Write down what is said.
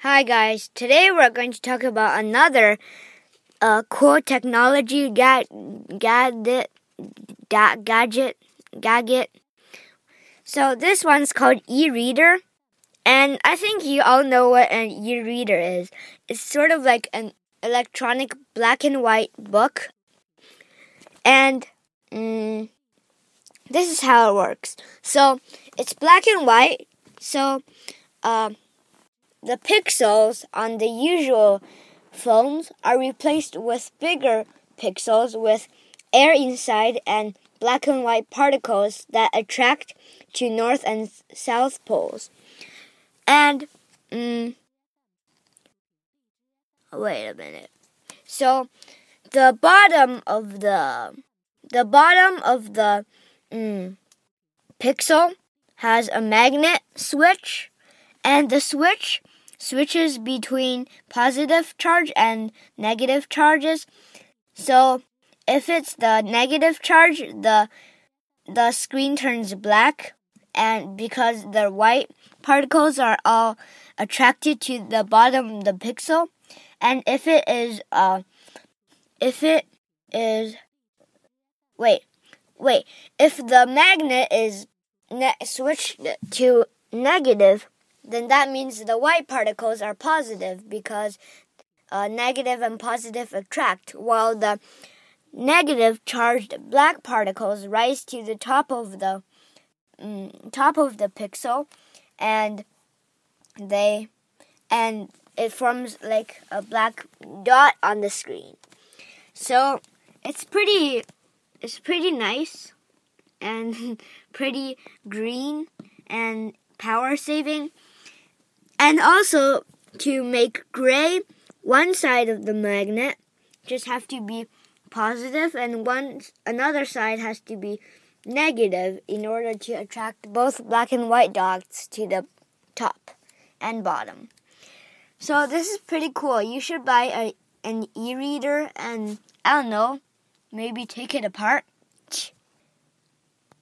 Hi guys, today we're going to talk about another uh, cool technology ga- gadget, ga- gadget, gadget. So this one's called e-reader, and I think you all know what an e-reader is. It's sort of like an electronic black and white book, and mm, this is how it works. So it's black and white. So. Uh, the pixels on the usual phones are replaced with bigger pixels with air inside and black and white particles that attract to north and south poles. And mm, wait a minute. So the bottom of the the bottom of the mm, pixel has a magnet switch and the switch switches between positive charge and negative charges. So if it's the negative charge, the the screen turns black and because the white particles are all attracted to the bottom of the pixel and if it is uh if it is wait wait if the magnet is ne- switched to negative then that means the white particles are positive because uh, negative and positive attract, while the negative charged black particles rise to the top of the um, top of the pixel, and they and it forms like a black dot on the screen. So it's pretty it's pretty nice and pretty green and power saving. And also to make gray, one side of the magnet just have to be positive and one another side has to be negative in order to attract both black and white dots to the top and bottom. So this is pretty cool. You should buy a, an e-reader and I don't know, maybe take it apart.